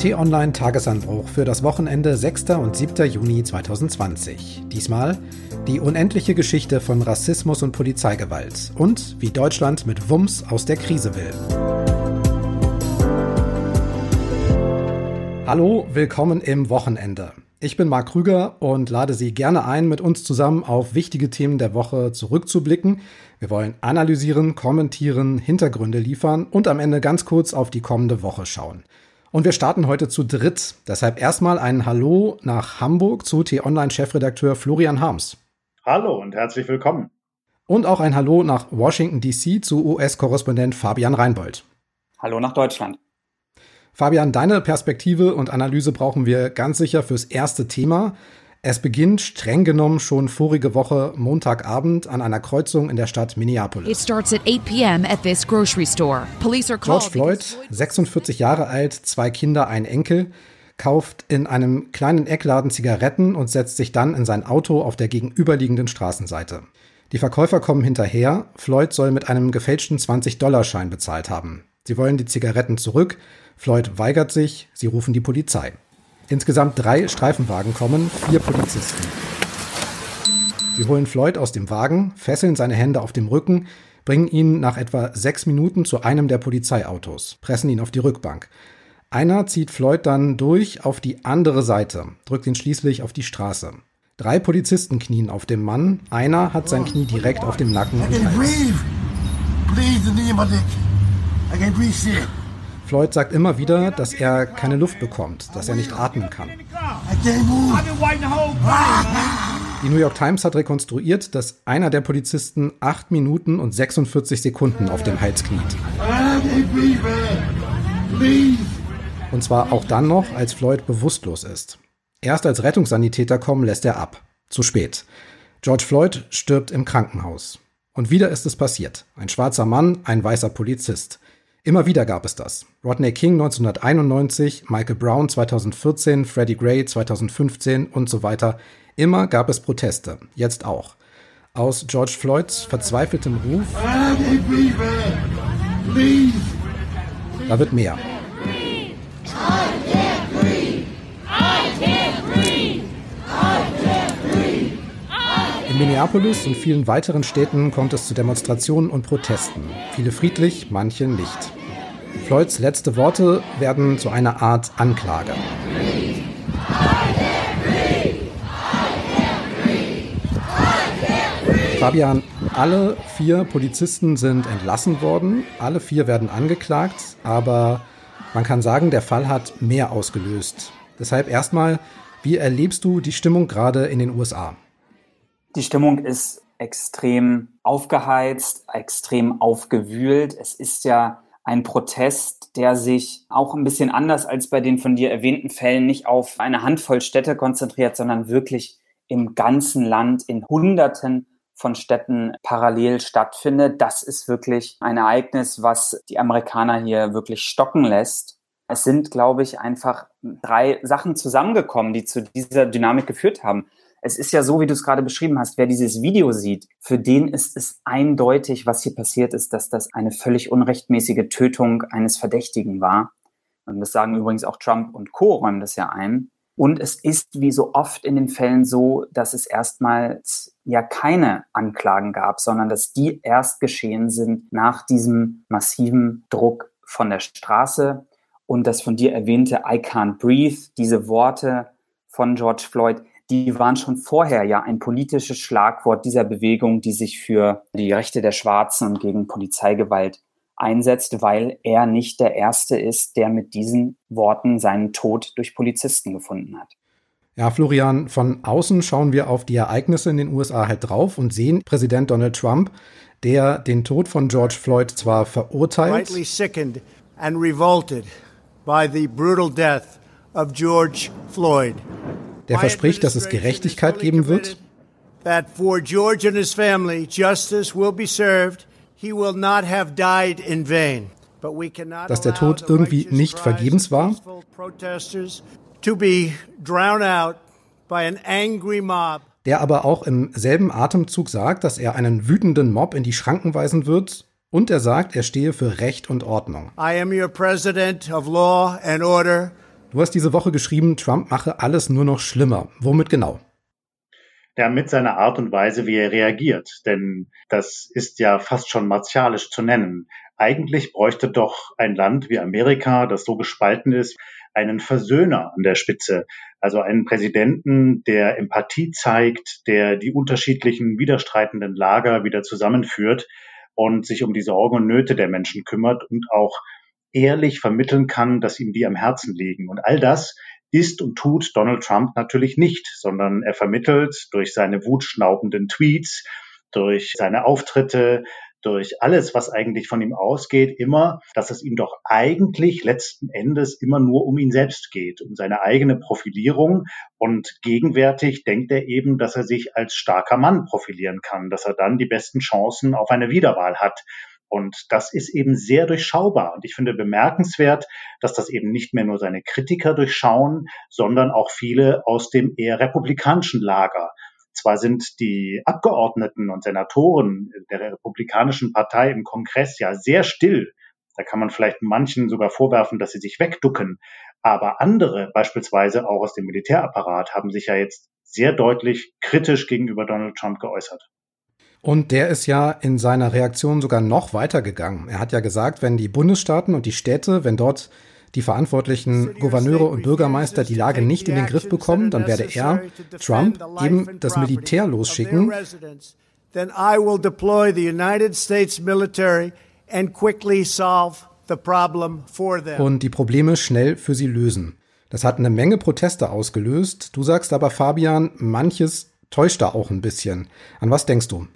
T-Online Tagesanbruch für das Wochenende 6. und 7. Juni 2020. Diesmal die unendliche Geschichte von Rassismus und Polizeigewalt und wie Deutschland mit Wumms aus der Krise will. Hallo, willkommen im Wochenende. Ich bin Marc Krüger und lade Sie gerne ein, mit uns zusammen auf wichtige Themen der Woche zurückzublicken. Wir wollen analysieren, kommentieren, Hintergründe liefern und am Ende ganz kurz auf die kommende Woche schauen. Und wir starten heute zu dritt. Deshalb erstmal ein Hallo nach Hamburg zu T-Online-Chefredakteur Florian Harms. Hallo und herzlich willkommen. Und auch ein Hallo nach Washington DC zu US-Korrespondent Fabian Reinbold. Hallo nach Deutschland. Fabian, deine Perspektive und Analyse brauchen wir ganz sicher fürs erste Thema. Es beginnt streng genommen schon vorige Woche Montagabend an einer Kreuzung in der Stadt Minneapolis. It starts at 8 p.m. at this grocery store. Police are George Floyd, 46 Jahre alt, zwei Kinder, ein Enkel, kauft in einem kleinen Eckladen Zigaretten und setzt sich dann in sein Auto auf der gegenüberliegenden Straßenseite. Die Verkäufer kommen hinterher. Floyd soll mit einem gefälschten 20-Dollar-Schein bezahlt haben. Sie wollen die Zigaretten zurück. Floyd weigert sich. Sie rufen die Polizei. Insgesamt drei Streifenwagen kommen, vier Polizisten. Sie holen Floyd aus dem Wagen, fesseln seine Hände auf dem Rücken, bringen ihn nach etwa sechs Minuten zu einem der Polizeiautos, pressen ihn auf die Rückbank. Einer zieht Floyd dann durch auf die andere Seite, drückt ihn schließlich auf die Straße. Drei Polizisten knien auf dem Mann, einer hat sein Knie direkt auf dem Nacken und Hals. Floyd sagt immer wieder, dass er keine Luft bekommt, dass er nicht atmen kann. Die New York Times hat rekonstruiert, dass einer der Polizisten 8 Minuten und 46 Sekunden auf dem Hals kniet. Und zwar auch dann noch, als Floyd bewusstlos ist. Erst als Rettungssanitäter kommen, lässt er ab. Zu spät. George Floyd stirbt im Krankenhaus. Und wieder ist es passiert. Ein schwarzer Mann, ein weißer Polizist. Immer wieder gab es das. Rodney King 1991, Michael Brown 2014, Freddie Gray 2015 und so weiter. Immer gab es Proteste. Jetzt auch. Aus George Floyds verzweifeltem Ruf. Da wird mehr. Minneapolis und vielen weiteren Städten kommt es zu Demonstrationen und Protesten. Viele friedlich, manche nicht. Floyds letzte Worte werden zu einer Art Anklage. Fabian, alle vier Polizisten sind entlassen worden, alle vier werden angeklagt, aber man kann sagen, der Fall hat mehr ausgelöst. Deshalb erstmal, wie erlebst du die Stimmung gerade in den USA? Die Stimmung ist extrem aufgeheizt, extrem aufgewühlt. Es ist ja ein Protest, der sich auch ein bisschen anders als bei den von dir erwähnten Fällen nicht auf eine Handvoll Städte konzentriert, sondern wirklich im ganzen Land in Hunderten von Städten parallel stattfindet. Das ist wirklich ein Ereignis, was die Amerikaner hier wirklich stocken lässt. Es sind, glaube ich, einfach drei Sachen zusammengekommen, die zu dieser Dynamik geführt haben es ist ja so, wie du es gerade beschrieben hast, wer dieses Video sieht, für den ist es eindeutig, was hier passiert ist, dass das eine völlig unrechtmäßige Tötung eines Verdächtigen war. Und das sagen übrigens auch Trump und Co. räumen das ja ein. Und es ist wie so oft in den Fällen so, dass es erstmals ja keine Anklagen gab, sondern dass die erst geschehen sind nach diesem massiven Druck von der Straße. Und das von dir erwähnte I can't breathe, diese Worte von George Floyd, die waren schon vorher ja ein politisches Schlagwort dieser Bewegung, die sich für die Rechte der Schwarzen und gegen Polizeigewalt einsetzt, weil er nicht der Erste ist, der mit diesen Worten seinen Tod durch Polizisten gefunden hat. Ja, Florian, von außen schauen wir auf die Ereignisse in den USA halt drauf und sehen Präsident Donald Trump, der den Tod von George Floyd zwar verurteilt, rightly sickened and revolted by the brutal death of George Floyd der verspricht, dass es Gerechtigkeit geben wird. Dass der Tod irgendwie nicht vergebens war. Der aber auch im selben Atemzug sagt, dass er einen wütenden Mob in die Schranken weisen wird. Und er sagt, er stehe für Recht und Ordnung. I am your president of law and order Du hast diese Woche geschrieben, Trump mache alles nur noch schlimmer. Womit genau? Ja, mit seiner Art und Weise, wie er reagiert. Denn das ist ja fast schon martialisch zu nennen. Eigentlich bräuchte doch ein Land wie Amerika, das so gespalten ist, einen Versöhner an der Spitze. Also einen Präsidenten, der Empathie zeigt, der die unterschiedlichen widerstreitenden Lager wieder zusammenführt und sich um die Sorgen und Nöte der Menschen kümmert und auch ehrlich vermitteln kann, dass ihm die am Herzen liegen. Und all das ist und tut Donald Trump natürlich nicht, sondern er vermittelt durch seine wutschnaubenden Tweets, durch seine Auftritte, durch alles, was eigentlich von ihm ausgeht, immer, dass es ihm doch eigentlich letzten Endes immer nur um ihn selbst geht, um seine eigene Profilierung. Und gegenwärtig denkt er eben, dass er sich als starker Mann profilieren kann, dass er dann die besten Chancen auf eine Wiederwahl hat. Und das ist eben sehr durchschaubar. Und ich finde bemerkenswert, dass das eben nicht mehr nur seine Kritiker durchschauen, sondern auch viele aus dem eher republikanischen Lager. Zwar sind die Abgeordneten und Senatoren der Republikanischen Partei im Kongress ja sehr still. Da kann man vielleicht manchen sogar vorwerfen, dass sie sich wegducken. Aber andere, beispielsweise auch aus dem Militärapparat, haben sich ja jetzt sehr deutlich kritisch gegenüber Donald Trump geäußert. Und der ist ja in seiner Reaktion sogar noch weiter gegangen. Er hat ja gesagt, wenn die Bundesstaaten und die Städte, wenn dort die verantwortlichen Gouverneure und Bürgermeister die Lage nicht in den Griff bekommen, dann werde er, Trump, eben das Militär losschicken. Then I will deploy the United States military and quickly solve the problem for them. Und die Probleme schnell für sie lösen. Das hat eine Menge Proteste ausgelöst. Du sagst aber, Fabian, manches täuscht da auch ein bisschen. An was denkst du?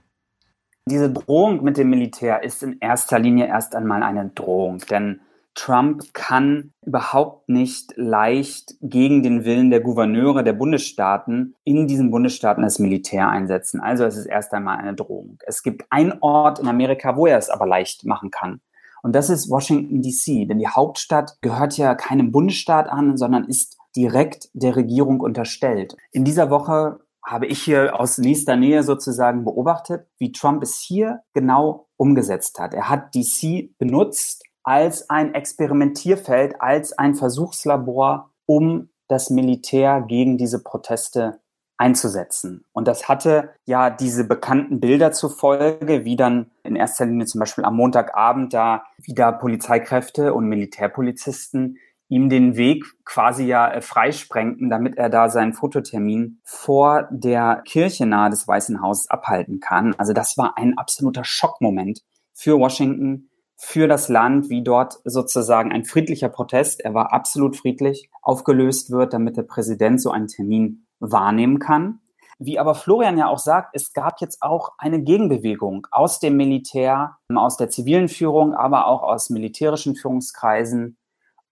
Diese Drohung mit dem Militär ist in erster Linie erst einmal eine Drohung, denn Trump kann überhaupt nicht leicht gegen den Willen der Gouverneure der Bundesstaaten in diesen Bundesstaaten das Militär einsetzen. Also es ist erst einmal eine Drohung. Es gibt einen Ort in Amerika, wo er es aber leicht machen kann. Und das ist Washington, DC. Denn die Hauptstadt gehört ja keinem Bundesstaat an, sondern ist direkt der Regierung unterstellt. In dieser Woche habe ich hier aus nächster Nähe sozusagen beobachtet, wie Trump es hier genau umgesetzt hat. Er hat DC benutzt als ein Experimentierfeld, als ein Versuchslabor, um das Militär gegen diese Proteste einzusetzen. Und das hatte ja diese bekannten Bilder zur Folge, wie dann in erster Linie zum Beispiel am Montagabend da wieder Polizeikräfte und Militärpolizisten ihm den Weg quasi ja äh, freisprengten, damit er da seinen Fototermin vor der Kirche nahe des Weißen Hauses abhalten kann. Also das war ein absoluter Schockmoment für Washington, für das Land, wie dort sozusagen ein friedlicher Protest, er war absolut friedlich, aufgelöst wird, damit der Präsident so einen Termin wahrnehmen kann. Wie aber Florian ja auch sagt, es gab jetzt auch eine Gegenbewegung aus dem Militär, aus der zivilen Führung, aber auch aus militärischen Führungskreisen,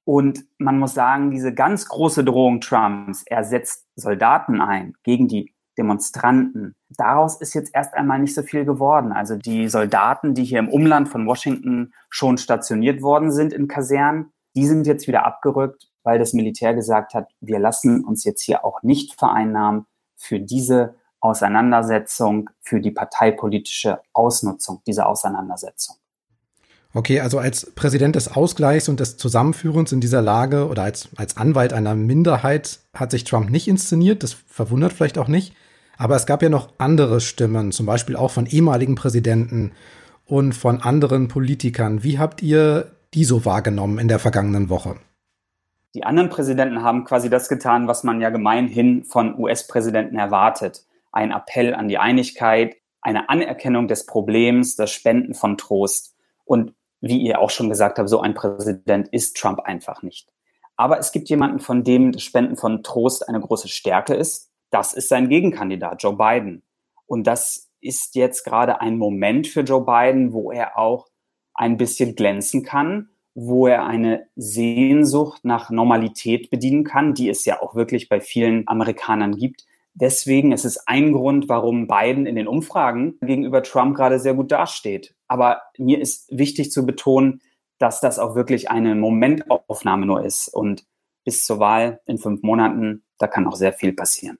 und man muss sagen, diese ganz große Drohung Trumps, er setzt Soldaten ein gegen die Demonstranten. Daraus ist jetzt erst einmal nicht so viel geworden. Also die Soldaten, die hier im Umland von Washington schon stationiert worden sind in Kasernen, die sind jetzt wieder abgerückt, weil das Militär gesagt hat, wir lassen uns jetzt hier auch nicht vereinnahmen für diese Auseinandersetzung, für die parteipolitische Ausnutzung dieser Auseinandersetzung. Okay, also als Präsident des Ausgleichs und des Zusammenführens in dieser Lage oder als, als Anwalt einer Minderheit hat sich Trump nicht inszeniert. Das verwundert vielleicht auch nicht. Aber es gab ja noch andere Stimmen, zum Beispiel auch von ehemaligen Präsidenten und von anderen Politikern. Wie habt ihr die so wahrgenommen in der vergangenen Woche? Die anderen Präsidenten haben quasi das getan, was man ja gemeinhin von US-Präsidenten erwartet. Ein Appell an die Einigkeit, eine Anerkennung des Problems, das Spenden von Trost. Und wie ihr auch schon gesagt habt, so ein Präsident ist Trump einfach nicht. Aber es gibt jemanden, von dem das Spenden von Trost eine große Stärke ist. Das ist sein Gegenkandidat, Joe Biden. Und das ist jetzt gerade ein Moment für Joe Biden, wo er auch ein bisschen glänzen kann, wo er eine Sehnsucht nach Normalität bedienen kann, die es ja auch wirklich bei vielen Amerikanern gibt. Deswegen ist es ein Grund, warum Biden in den Umfragen gegenüber Trump gerade sehr gut dasteht. Aber mir ist wichtig zu betonen, dass das auch wirklich eine Momentaufnahme nur ist. Und bis zur Wahl in fünf Monaten, da kann auch sehr viel passieren.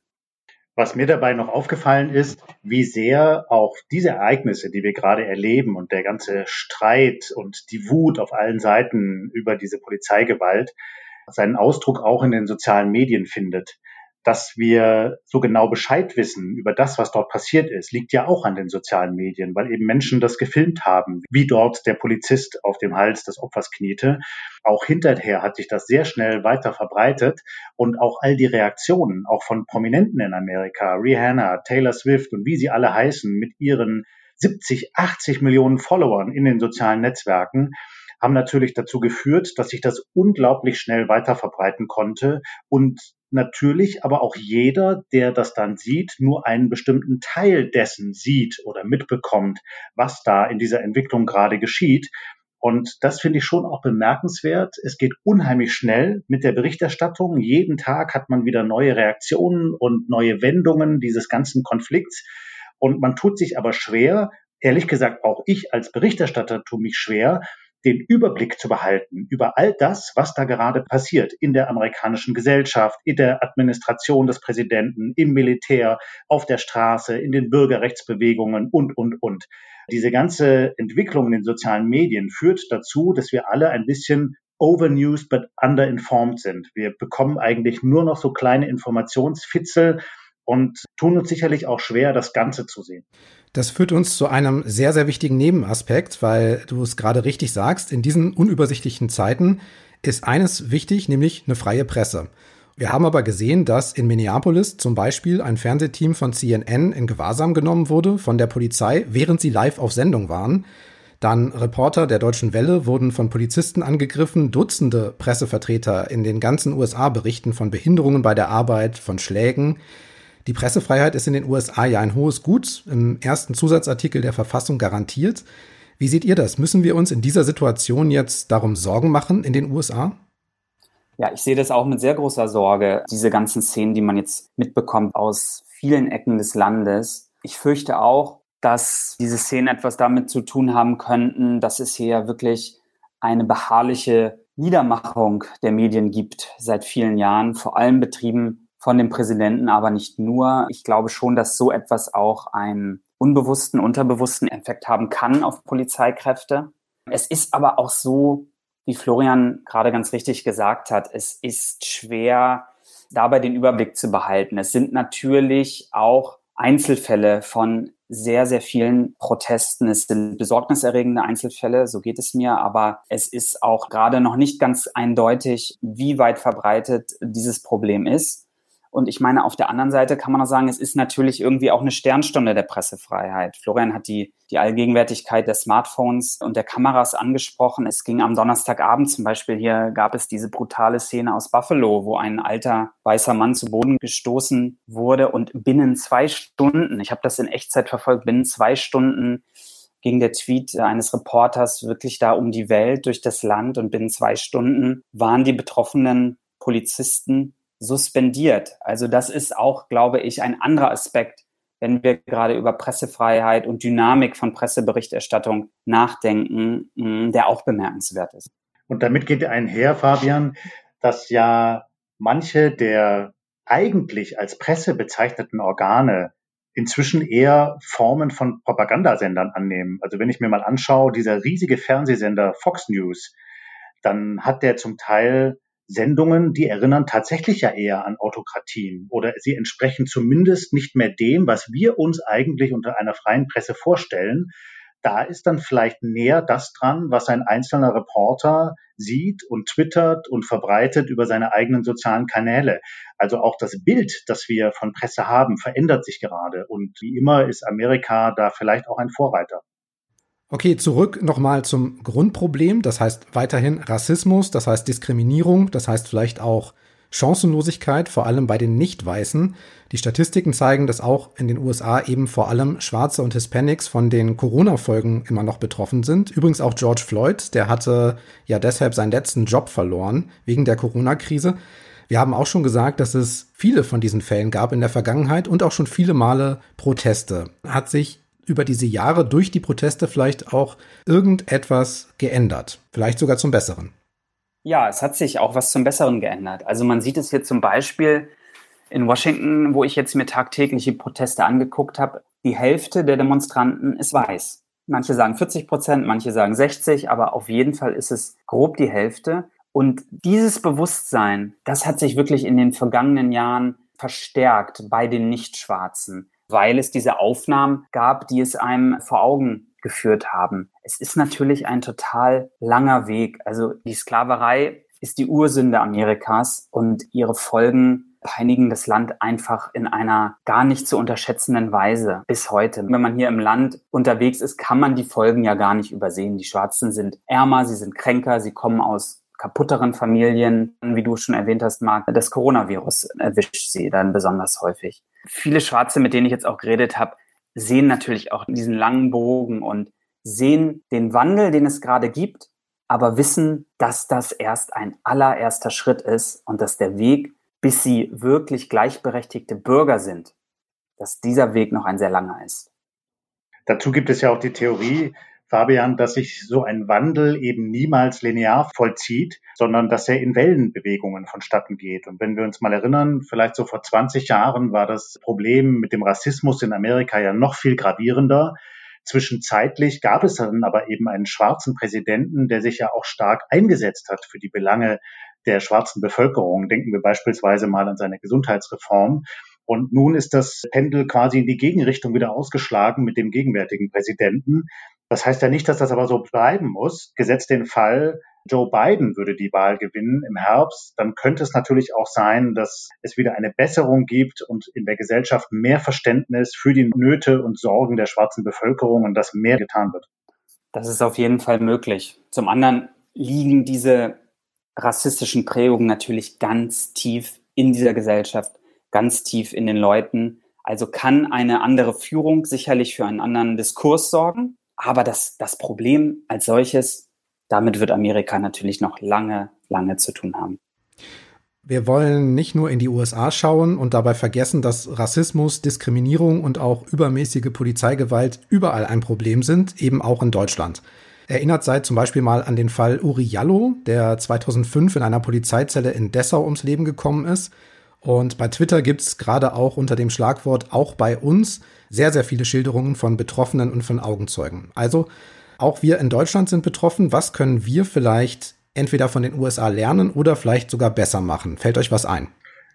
Was mir dabei noch aufgefallen ist, wie sehr auch diese Ereignisse, die wir gerade erleben und der ganze Streit und die Wut auf allen Seiten über diese Polizeigewalt, seinen Ausdruck auch in den sozialen Medien findet dass wir so genau Bescheid wissen über das, was dort passiert ist, liegt ja auch an den sozialen Medien, weil eben Menschen das gefilmt haben, wie dort der Polizist auf dem Hals des Opfers kniete. Auch hinterher hat sich das sehr schnell weiter verbreitet und auch all die Reaktionen, auch von Prominenten in Amerika, Rihanna, Taylor Swift und wie sie alle heißen, mit ihren 70, 80 Millionen Followern in den sozialen Netzwerken, haben natürlich dazu geführt, dass sich das unglaublich schnell weiter verbreiten konnte und natürlich aber auch jeder, der das dann sieht, nur einen bestimmten Teil dessen sieht oder mitbekommt, was da in dieser Entwicklung gerade geschieht. Und das finde ich schon auch bemerkenswert. Es geht unheimlich schnell mit der Berichterstattung. Jeden Tag hat man wieder neue Reaktionen und neue Wendungen dieses ganzen Konflikts. Und man tut sich aber schwer, ehrlich gesagt auch ich als Berichterstatter tue mich schwer, den Überblick zu behalten über all das, was da gerade passiert in der amerikanischen Gesellschaft, in der Administration des Präsidenten, im Militär, auf der Straße, in den Bürgerrechtsbewegungen und, und, und. Diese ganze Entwicklung in den sozialen Medien führt dazu, dass wir alle ein bisschen overnews but underinformed sind. Wir bekommen eigentlich nur noch so kleine Informationsfitzel und tun uns sicherlich auch schwer, das Ganze zu sehen. Das führt uns zu einem sehr, sehr wichtigen Nebenaspekt, weil du es gerade richtig sagst, in diesen unübersichtlichen Zeiten ist eines wichtig, nämlich eine freie Presse. Wir haben aber gesehen, dass in Minneapolis zum Beispiel ein Fernsehteam von CNN in Gewahrsam genommen wurde von der Polizei, während sie live auf Sendung waren. Dann Reporter der Deutschen Welle wurden von Polizisten angegriffen. Dutzende Pressevertreter in den ganzen USA berichten von Behinderungen bei der Arbeit, von Schlägen. Die Pressefreiheit ist in den USA ja ein hohes Gut, im ersten Zusatzartikel der Verfassung garantiert. Wie seht ihr das? Müssen wir uns in dieser Situation jetzt darum Sorgen machen in den USA? Ja, ich sehe das auch mit sehr großer Sorge, diese ganzen Szenen, die man jetzt mitbekommt aus vielen Ecken des Landes. Ich fürchte auch, dass diese Szenen etwas damit zu tun haben könnten, dass es hier wirklich eine beharrliche Niedermachung der Medien gibt seit vielen Jahren, vor allem betrieben von dem Präsidenten, aber nicht nur. Ich glaube schon, dass so etwas auch einen unbewussten, unterbewussten Effekt haben kann auf Polizeikräfte. Es ist aber auch so, wie Florian gerade ganz richtig gesagt hat, es ist schwer, dabei den Überblick zu behalten. Es sind natürlich auch Einzelfälle von sehr, sehr vielen Protesten. Es sind besorgniserregende Einzelfälle, so geht es mir, aber es ist auch gerade noch nicht ganz eindeutig, wie weit verbreitet dieses Problem ist. Und ich meine, auf der anderen Seite kann man auch sagen, es ist natürlich irgendwie auch eine Sternstunde der Pressefreiheit. Florian hat die, die Allgegenwärtigkeit der Smartphones und der Kameras angesprochen. Es ging am Donnerstagabend zum Beispiel hier, gab es diese brutale Szene aus Buffalo, wo ein alter weißer Mann zu Boden gestoßen wurde und binnen zwei Stunden, ich habe das in Echtzeit verfolgt, binnen zwei Stunden ging der Tweet eines Reporters wirklich da um die Welt, durch das Land und binnen zwei Stunden waren die betroffenen Polizisten suspendiert. Also das ist auch, glaube ich, ein anderer Aspekt, wenn wir gerade über Pressefreiheit und Dynamik von Presseberichterstattung nachdenken, mm, der auch bemerkenswert ist. Und damit geht einher, Fabian, dass ja manche der eigentlich als Presse bezeichneten Organe inzwischen eher Formen von Propagandasendern annehmen. Also wenn ich mir mal anschaue, dieser riesige Fernsehsender Fox News, dann hat der zum Teil Sendungen, die erinnern tatsächlich ja eher an Autokratien oder sie entsprechen zumindest nicht mehr dem, was wir uns eigentlich unter einer freien Presse vorstellen. Da ist dann vielleicht näher das dran, was ein einzelner Reporter sieht und twittert und verbreitet über seine eigenen sozialen Kanäle. Also auch das Bild, das wir von Presse haben, verändert sich gerade. Und wie immer ist Amerika da vielleicht auch ein Vorreiter. Okay, zurück nochmal zum Grundproblem. Das heißt weiterhin Rassismus, das heißt Diskriminierung, das heißt vielleicht auch Chancenlosigkeit, vor allem bei den Nicht-Weißen. Die Statistiken zeigen, dass auch in den USA eben vor allem Schwarze und Hispanics von den Corona-Folgen immer noch betroffen sind. Übrigens auch George Floyd, der hatte ja deshalb seinen letzten Job verloren wegen der Corona-Krise. Wir haben auch schon gesagt, dass es viele von diesen Fällen gab in der Vergangenheit und auch schon viele Male Proteste. Hat sich über diese Jahre durch die Proteste vielleicht auch irgendetwas geändert? Vielleicht sogar zum Besseren? Ja, es hat sich auch was zum Besseren geändert. Also man sieht es hier zum Beispiel in Washington, wo ich jetzt mir tagtägliche Proteste angeguckt habe. Die Hälfte der Demonstranten ist weiß. Manche sagen 40 Prozent, manche sagen 60, aber auf jeden Fall ist es grob die Hälfte. Und dieses Bewusstsein, das hat sich wirklich in den vergangenen Jahren verstärkt bei den Nichtschwarzen, weil es diese Aufnahmen gab, die es einem vor Augen geführt haben. Es ist natürlich ein total langer Weg. Also die Sklaverei ist die Ursünde Amerikas und ihre Folgen peinigen das Land einfach in einer gar nicht zu unterschätzenden Weise bis heute. Wenn man hier im Land unterwegs ist, kann man die Folgen ja gar nicht übersehen. Die Schwarzen sind ärmer, sie sind kränker, sie kommen aus kaputteren Familien, wie du schon erwähnt hast, Marc, das Coronavirus erwischt sie dann besonders häufig. Viele Schwarze, mit denen ich jetzt auch geredet habe, sehen natürlich auch diesen langen Bogen und sehen den Wandel, den es gerade gibt aber wissen, dass das erst ein allererster Schritt ist und dass der Weg, bis sie wirklich gleichberechtigte Bürger sind, dass dieser Weg noch ein sehr langer ist. Dazu gibt es ja auch die Theorie, Fabian, dass sich so ein Wandel eben niemals linear vollzieht, sondern dass er in Wellenbewegungen vonstatten geht. Und wenn wir uns mal erinnern, vielleicht so vor 20 Jahren war das Problem mit dem Rassismus in Amerika ja noch viel gravierender. Zwischenzeitlich gab es dann aber eben einen schwarzen Präsidenten, der sich ja auch stark eingesetzt hat für die Belange der schwarzen Bevölkerung. Denken wir beispielsweise mal an seine Gesundheitsreform. Und nun ist das Pendel quasi in die Gegenrichtung wieder ausgeschlagen mit dem gegenwärtigen Präsidenten. Das heißt ja nicht, dass das aber so bleiben muss. Gesetzt den Fall, Joe Biden würde die Wahl gewinnen im Herbst, dann könnte es natürlich auch sein, dass es wieder eine Besserung gibt und in der Gesellschaft mehr Verständnis für die Nöte und Sorgen der schwarzen Bevölkerung und dass mehr getan wird. Das ist auf jeden Fall möglich. Zum anderen liegen diese rassistischen Prägungen natürlich ganz tief in dieser Gesellschaft, ganz tief in den Leuten. Also kann eine andere Führung sicherlich für einen anderen Diskurs sorgen. Aber das, das Problem als solches damit wird Amerika natürlich noch lange, lange zu tun haben. Wir wollen nicht nur in die USA schauen und dabei vergessen, dass Rassismus, Diskriminierung und auch übermäßige Polizeigewalt überall ein Problem sind, eben auch in Deutschland. Erinnert seid zum Beispiel mal an den Fall Uri Jallo, der 2005 in einer Polizeizelle in Dessau ums Leben gekommen ist. Und bei Twitter gibt es gerade auch unter dem Schlagwort auch bei uns sehr, sehr viele Schilderungen von Betroffenen und von Augenzeugen. Also auch wir in Deutschland sind betroffen. Was können wir vielleicht entweder von den USA lernen oder vielleicht sogar besser machen? Fällt euch was ein?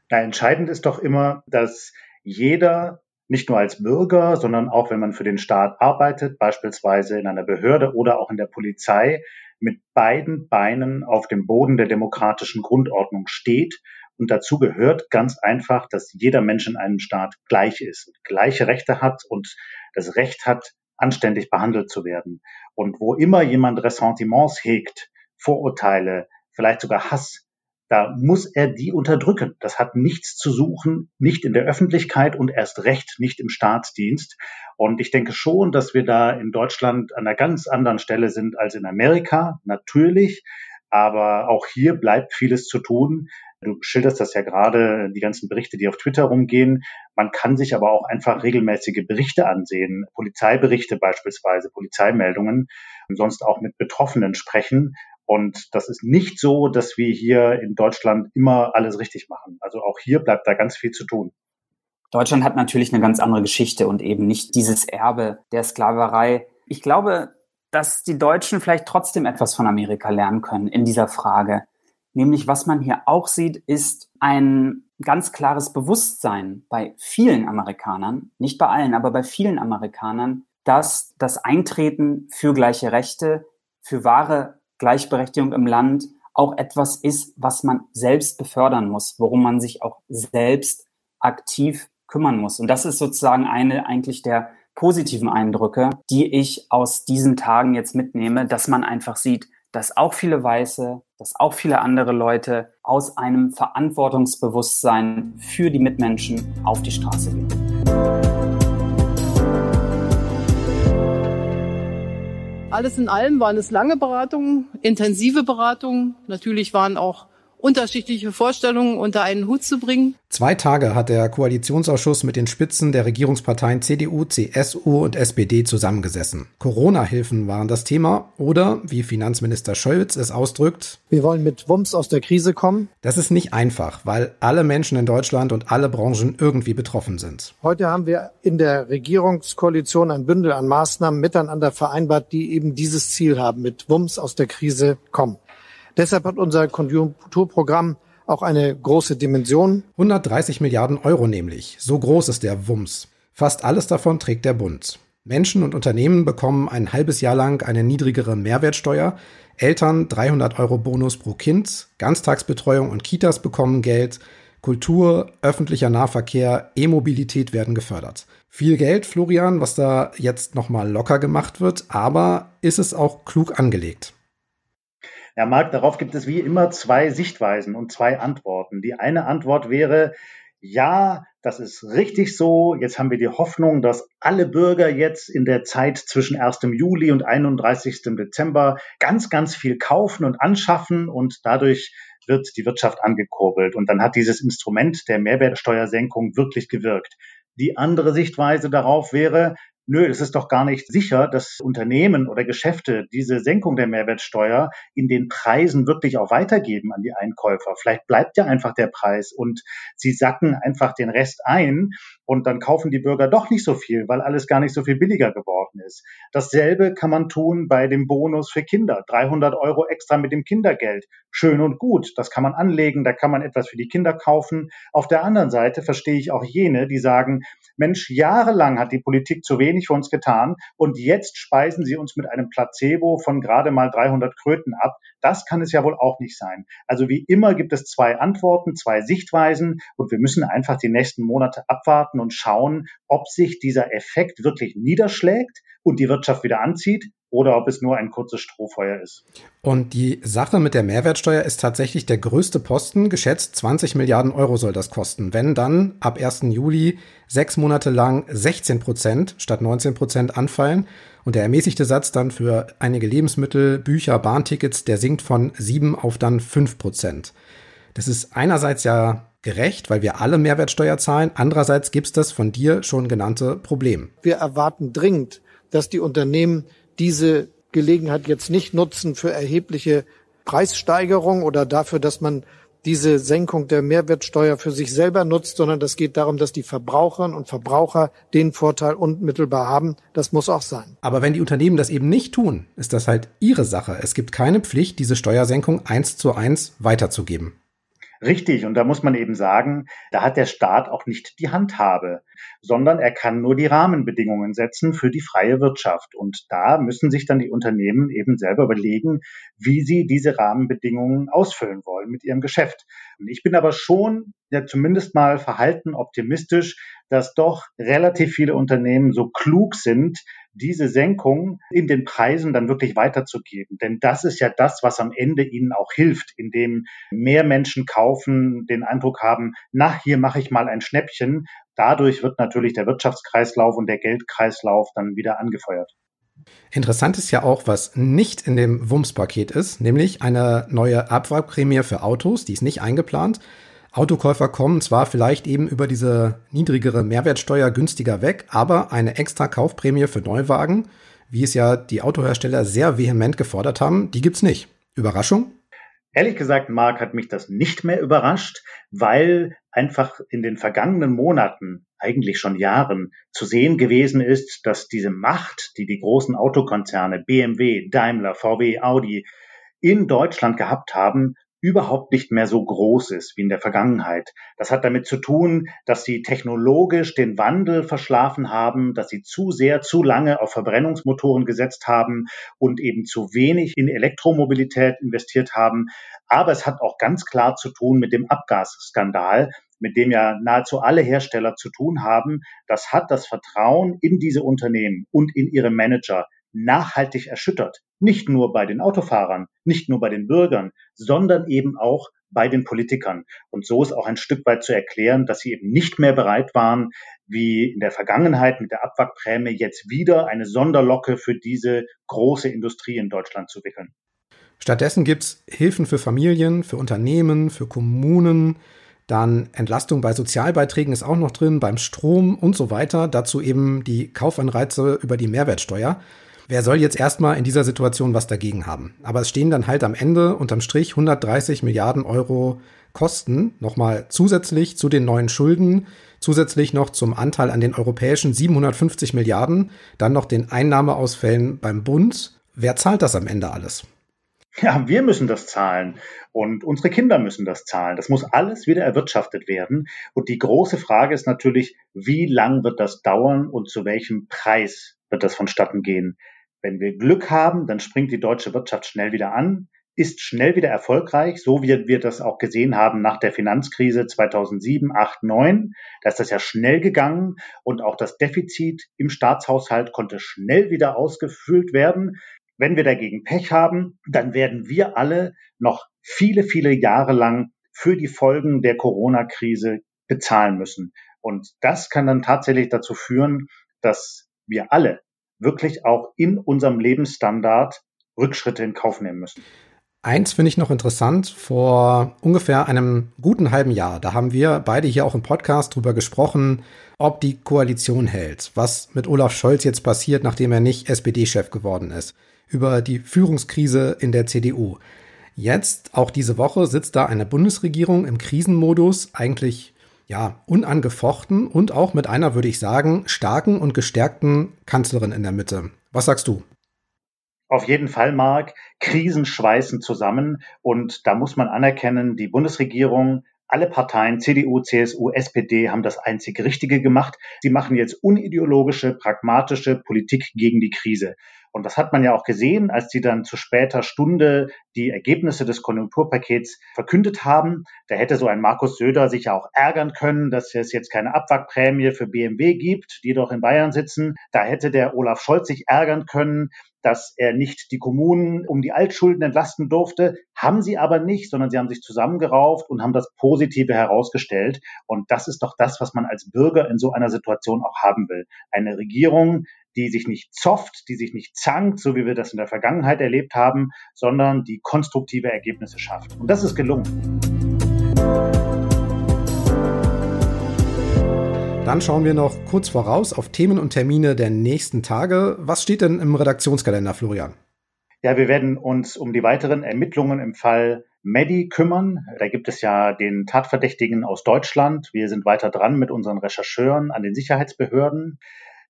Na, entscheidend ist doch immer, dass jeder nicht nur als Bürger, sondern auch wenn man für den Staat arbeitet, beispielsweise in einer Behörde oder auch in der Polizei, mit beiden Beinen auf dem Boden der demokratischen Grundordnung steht. Und dazu gehört ganz einfach, dass jeder Mensch in einem Staat gleich ist, gleiche Rechte hat und das Recht hat, anständig behandelt zu werden. Und wo immer jemand Ressentiments hegt, Vorurteile, vielleicht sogar Hass, da muss er die unterdrücken. Das hat nichts zu suchen, nicht in der Öffentlichkeit und erst recht nicht im Staatsdienst. Und ich denke schon, dass wir da in Deutschland an einer ganz anderen Stelle sind als in Amerika, natürlich. Aber auch hier bleibt vieles zu tun. Du schilderst das ja gerade, die ganzen Berichte, die auf Twitter rumgehen. Man kann sich aber auch einfach regelmäßige Berichte ansehen, Polizeiberichte beispielsweise, Polizeimeldungen und sonst auch mit Betroffenen sprechen. Und das ist nicht so, dass wir hier in Deutschland immer alles richtig machen. Also auch hier bleibt da ganz viel zu tun. Deutschland hat natürlich eine ganz andere Geschichte und eben nicht dieses Erbe der Sklaverei. Ich glaube, dass die Deutschen vielleicht trotzdem etwas von Amerika lernen können in dieser Frage. Nämlich, was man hier auch sieht, ist ein ganz klares Bewusstsein bei vielen Amerikanern, nicht bei allen, aber bei vielen Amerikanern, dass das Eintreten für gleiche Rechte, für wahre Gleichberechtigung im Land auch etwas ist, was man selbst befördern muss, worum man sich auch selbst aktiv kümmern muss. Und das ist sozusagen eine eigentlich der positiven Eindrücke, die ich aus diesen Tagen jetzt mitnehme, dass man einfach sieht, dass auch viele Weiße, dass auch viele andere Leute aus einem Verantwortungsbewusstsein für die Mitmenschen auf die Straße gehen. Alles in allem waren es lange Beratungen, intensive Beratungen. Natürlich waren auch unterschiedliche Vorstellungen unter einen Hut zu bringen. Zwei Tage hat der Koalitionsausschuss mit den Spitzen der Regierungsparteien CDU, CSU und SPD zusammengesessen. Corona-Hilfen waren das Thema oder, wie Finanzminister Scholz es ausdrückt, wir wollen mit Wumms aus der Krise kommen. Das ist nicht einfach, weil alle Menschen in Deutschland und alle Branchen irgendwie betroffen sind. Heute haben wir in der Regierungskoalition ein Bündel an Maßnahmen miteinander vereinbart, die eben dieses Ziel haben, mit Wumms aus der Krise kommen. Deshalb hat unser Konjunkturprogramm auch eine große Dimension. 130 Milliarden Euro nämlich. So groß ist der Wumms. Fast alles davon trägt der Bund. Menschen und Unternehmen bekommen ein halbes Jahr lang eine niedrigere Mehrwertsteuer. Eltern 300 Euro Bonus pro Kind. Ganztagsbetreuung und Kitas bekommen Geld. Kultur, öffentlicher Nahverkehr, E-Mobilität werden gefördert. Viel Geld, Florian, was da jetzt nochmal locker gemacht wird, aber ist es auch klug angelegt? Ja, Marc, darauf gibt es wie immer zwei Sichtweisen und zwei Antworten. Die eine Antwort wäre, ja, das ist richtig so. Jetzt haben wir die Hoffnung, dass alle Bürger jetzt in der Zeit zwischen 1. Juli und 31. Dezember ganz, ganz viel kaufen und anschaffen und dadurch wird die Wirtschaft angekurbelt. Und dann hat dieses Instrument der Mehrwertsteuersenkung wirklich gewirkt. Die andere Sichtweise darauf wäre, nö, es ist doch gar nicht sicher, dass Unternehmen oder Geschäfte diese Senkung der Mehrwertsteuer in den Preisen wirklich auch weitergeben an die Einkäufer. Vielleicht bleibt ja einfach der Preis und sie sacken einfach den Rest ein und dann kaufen die Bürger doch nicht so viel, weil alles gar nicht so viel billiger geworden ist. Dasselbe kann man tun bei dem Bonus für Kinder. 300 Euro extra mit dem Kindergeld. Schön und gut. Das kann man anlegen. Da kann man etwas für die Kinder kaufen. Auf der anderen Seite verstehe ich auch jene, die sagen, Mensch, jahrelang hat die Politik zu wenig für uns getan und jetzt speisen sie uns mit einem Placebo von gerade mal 300 Kröten ab. Das kann es ja wohl auch nicht sein. Also wie immer gibt es zwei Antworten, zwei Sichtweisen und wir müssen einfach die nächsten Monate abwarten und schauen, ob sich dieser Effekt wirklich niederschlägt und die Wirtschaft wieder anzieht oder ob es nur ein kurzes Strohfeuer ist. Und die Sache mit der Mehrwertsteuer ist tatsächlich der größte Posten. Geschätzt 20 Milliarden Euro soll das kosten. Wenn dann ab 1. Juli sechs Monate lang 16 Prozent statt 19 Prozent anfallen und der ermäßigte Satz dann für einige Lebensmittel, Bücher, Bahntickets, der sinkt von 7 auf dann 5 Prozent. Das ist einerseits ja gerecht, weil wir alle Mehrwertsteuer zahlen. Andererseits gibt es das von dir schon genannte Problem. Wir erwarten dringend, dass die Unternehmen diese Gelegenheit jetzt nicht nutzen für erhebliche Preissteigerung oder dafür, dass man diese Senkung der Mehrwertsteuer für sich selber nutzt, sondern das geht darum, dass die Verbraucherinnen und Verbraucher den Vorteil unmittelbar haben. Das muss auch sein. Aber wenn die Unternehmen das eben nicht tun, ist das halt ihre Sache. Es gibt keine Pflicht, diese Steuersenkung eins zu eins weiterzugeben. Richtig, und da muss man eben sagen, da hat der Staat auch nicht die Handhabe, sondern er kann nur die Rahmenbedingungen setzen für die freie Wirtschaft. Und da müssen sich dann die Unternehmen eben selber überlegen, wie sie diese Rahmenbedingungen ausfüllen wollen mit ihrem Geschäft. Und ich bin aber schon ja zumindest mal verhalten optimistisch, dass doch relativ viele Unternehmen so klug sind, diese Senkung in den Preisen dann wirklich weiterzugeben. Denn das ist ja das, was am Ende ihnen auch hilft, indem mehr Menschen kaufen, den Eindruck haben, na, hier mache ich mal ein Schnäppchen. Dadurch wird natürlich der Wirtschaftskreislauf und der Geldkreislauf dann wieder angefeuert. Interessant ist ja auch, was nicht in dem WUMS-Paket ist, nämlich eine neue Abwrackprämie für Autos, die ist nicht eingeplant. Autokäufer kommen zwar vielleicht eben über diese niedrigere Mehrwertsteuer günstiger weg, aber eine extra Kaufprämie für Neuwagen, wie es ja die Autohersteller sehr vehement gefordert haben, die gibt's nicht. Überraschung? Ehrlich gesagt, Marc, hat mich das nicht mehr überrascht, weil einfach in den vergangenen Monaten, eigentlich schon Jahren, zu sehen gewesen ist, dass diese Macht, die die großen Autokonzerne BMW, Daimler, VW, Audi in Deutschland gehabt haben, überhaupt nicht mehr so groß ist wie in der Vergangenheit. Das hat damit zu tun, dass sie technologisch den Wandel verschlafen haben, dass sie zu sehr, zu lange auf Verbrennungsmotoren gesetzt haben und eben zu wenig in Elektromobilität investiert haben. Aber es hat auch ganz klar zu tun mit dem Abgasskandal, mit dem ja nahezu alle Hersteller zu tun haben. Das hat das Vertrauen in diese Unternehmen und in ihre Manager nachhaltig erschüttert. Nicht nur bei den Autofahrern, nicht nur bei den Bürgern, sondern eben auch bei den Politikern. Und so ist auch ein Stück weit zu erklären, dass sie eben nicht mehr bereit waren, wie in der Vergangenheit mit der Abwrackprämie jetzt wieder eine Sonderlocke für diese große Industrie in Deutschland zu wickeln. Stattdessen gibt's Hilfen für Familien, für Unternehmen, für Kommunen, dann Entlastung bei Sozialbeiträgen ist auch noch drin, beim Strom und so weiter. Dazu eben die Kaufanreize über die Mehrwertsteuer. Wer soll jetzt erstmal in dieser Situation was dagegen haben? Aber es stehen dann halt am Ende unterm Strich 130 Milliarden Euro Kosten nochmal zusätzlich zu den neuen Schulden, zusätzlich noch zum Anteil an den europäischen 750 Milliarden, dann noch den Einnahmeausfällen beim Bund. Wer zahlt das am Ende alles? Ja, wir müssen das zahlen und unsere Kinder müssen das zahlen. Das muss alles wieder erwirtschaftet werden. Und die große Frage ist natürlich, wie lang wird das dauern und zu welchem Preis wird das vonstatten gehen? Wenn wir Glück haben, dann springt die deutsche Wirtschaft schnell wieder an, ist schnell wieder erfolgreich, so wie wir das auch gesehen haben nach der Finanzkrise 2007, 8, 9. Da ist das ja schnell gegangen und auch das Defizit im Staatshaushalt konnte schnell wieder ausgefüllt werden. Wenn wir dagegen Pech haben, dann werden wir alle noch viele, viele Jahre lang für die Folgen der Corona-Krise bezahlen müssen. Und das kann dann tatsächlich dazu führen, dass wir alle wirklich auch in unserem Lebensstandard Rückschritte in Kauf nehmen müssen. Eins finde ich noch interessant. Vor ungefähr einem guten halben Jahr, da haben wir beide hier auch im Podcast drüber gesprochen, ob die Koalition hält, was mit Olaf Scholz jetzt passiert, nachdem er nicht SPD-Chef geworden ist über die Führungskrise in der CDU. Jetzt, auch diese Woche, sitzt da eine Bundesregierung im Krisenmodus, eigentlich ja, unangefochten und auch mit einer, würde ich sagen, starken und gestärkten Kanzlerin in der Mitte. Was sagst du? Auf jeden Fall, Marc. Krisen schweißen zusammen und da muss man anerkennen, die Bundesregierung alle Parteien, CDU, CSU, SPD, haben das einzig Richtige gemacht. Sie machen jetzt unideologische, pragmatische Politik gegen die Krise. Und das hat man ja auch gesehen, als die dann zu später Stunde die Ergebnisse des Konjunkturpakets verkündet haben. Da hätte so ein Markus Söder sich ja auch ärgern können, dass es jetzt keine Abwrackprämie für BMW gibt, die doch in Bayern sitzen. Da hätte der Olaf Scholz sich ärgern können, dass er nicht die Kommunen um die Altschulden entlasten durfte. Haben sie aber nicht, sondern sie haben sich zusammengerauft und haben das Positive herausgestellt. Und das ist doch das, was man als Bürger in so einer Situation auch haben will. Eine Regierung, die sich nicht zofft, die sich nicht zankt, so wie wir das in der Vergangenheit erlebt haben, sondern die konstruktive Ergebnisse schafft. Und das ist gelungen. Dann schauen wir noch kurz voraus auf Themen und Termine der nächsten Tage. Was steht denn im Redaktionskalender, Florian? Ja, wir werden uns um die weiteren Ermittlungen im Fall Medi kümmern. Da gibt es ja den Tatverdächtigen aus Deutschland. Wir sind weiter dran mit unseren Rechercheuren an den Sicherheitsbehörden.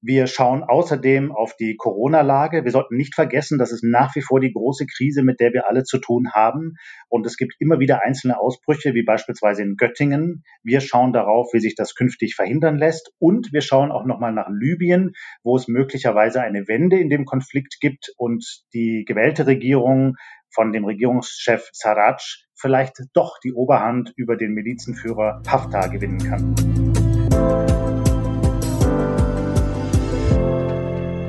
Wir schauen außerdem auf die Corona-Lage. Wir sollten nicht vergessen, das ist nach wie vor die große Krise, mit der wir alle zu tun haben. Und es gibt immer wieder einzelne Ausbrüche, wie beispielsweise in Göttingen. Wir schauen darauf, wie sich das künftig verhindern lässt. Und wir schauen auch nochmal nach Libyen, wo es möglicherweise eine Wende in dem Konflikt gibt und die gewählte Regierung von dem Regierungschef Sarraj vielleicht doch die Oberhand über den Milizenführer Haftar gewinnen kann.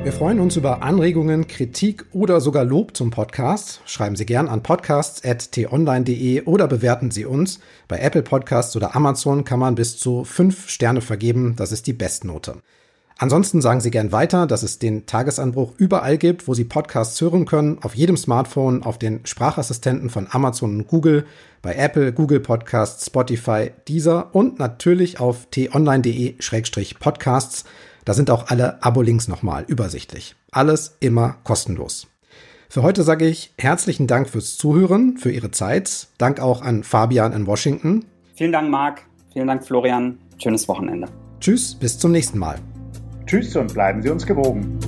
Wir freuen uns über Anregungen, Kritik oder sogar Lob zum Podcast. Schreiben Sie gern an podcasts.tonline.de oder bewerten Sie uns. Bei Apple Podcasts oder Amazon kann man bis zu fünf Sterne vergeben. Das ist die Bestnote. Ansonsten sagen Sie gern weiter, dass es den Tagesanbruch überall gibt, wo Sie Podcasts hören können, auf jedem Smartphone, auf den Sprachassistenten von Amazon und Google, bei Apple, Google Podcasts, Spotify, Deezer und natürlich auf t-online.de-podcasts. Da sind auch alle Abo-Links nochmal übersichtlich. Alles immer kostenlos. Für heute sage ich herzlichen Dank fürs Zuhören, für Ihre Zeit. Dank auch an Fabian in Washington. Vielen Dank, Marc. Vielen Dank, Florian. Schönes Wochenende. Tschüss, bis zum nächsten Mal. Tschüss und bleiben Sie uns gewogen.